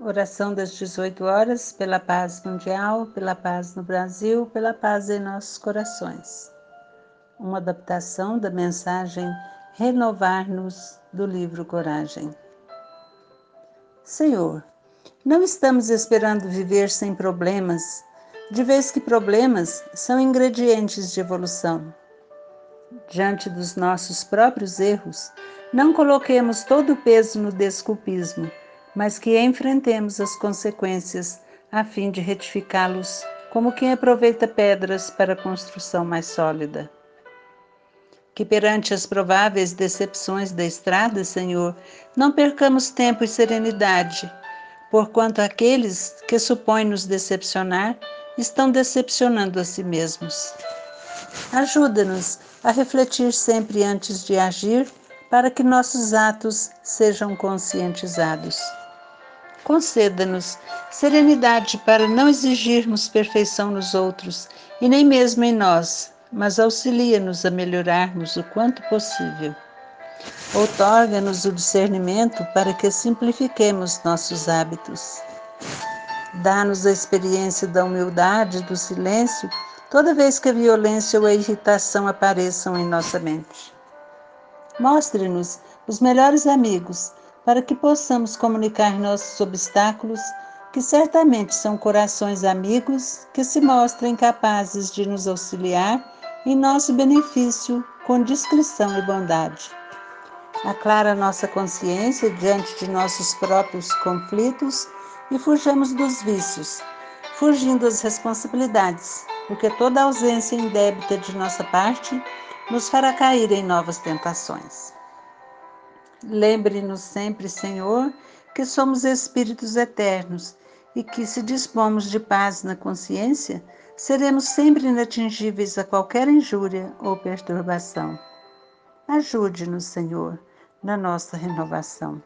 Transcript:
Oração das 18 horas pela paz mundial, pela paz no Brasil, pela paz em nossos corações. Uma adaptação da mensagem Renovar-nos do livro Coragem. Senhor, não estamos esperando viver sem problemas, de vez que problemas são ingredientes de evolução. Diante dos nossos próprios erros, não coloquemos todo o peso no desculpismo mas que enfrentemos as consequências a fim de retificá-los, como quem aproveita pedras para construção mais sólida. Que perante as prováveis decepções da estrada, Senhor, não percamos tempo e serenidade, porquanto aqueles que supõem nos decepcionar estão decepcionando a si mesmos. Ajuda-nos a refletir sempre antes de agir, para que nossos atos sejam conscientizados. Conceda-nos serenidade para não exigirmos perfeição nos outros e nem mesmo em nós, mas auxilia-nos a melhorarmos o quanto possível. Outorga-nos o discernimento para que simplifiquemos nossos hábitos. Dá-nos a experiência da humildade, do silêncio, toda vez que a violência ou a irritação apareçam em nossa mente. Mostre-nos os melhores amigos para que possamos comunicar nossos obstáculos, que certamente são corações amigos que se mostram capazes de nos auxiliar em nosso benefício com discrição e bondade. Aclara nossa consciência diante de nossos próprios conflitos e fujamos dos vícios, fugindo das responsabilidades, porque toda ausência indébita de nossa parte nos fará cair em novas tentações. Lembre-nos sempre, Senhor, que somos espíritos eternos e que, se dispomos de paz na consciência, seremos sempre inatingíveis a qualquer injúria ou perturbação. Ajude-nos, Senhor, na nossa renovação.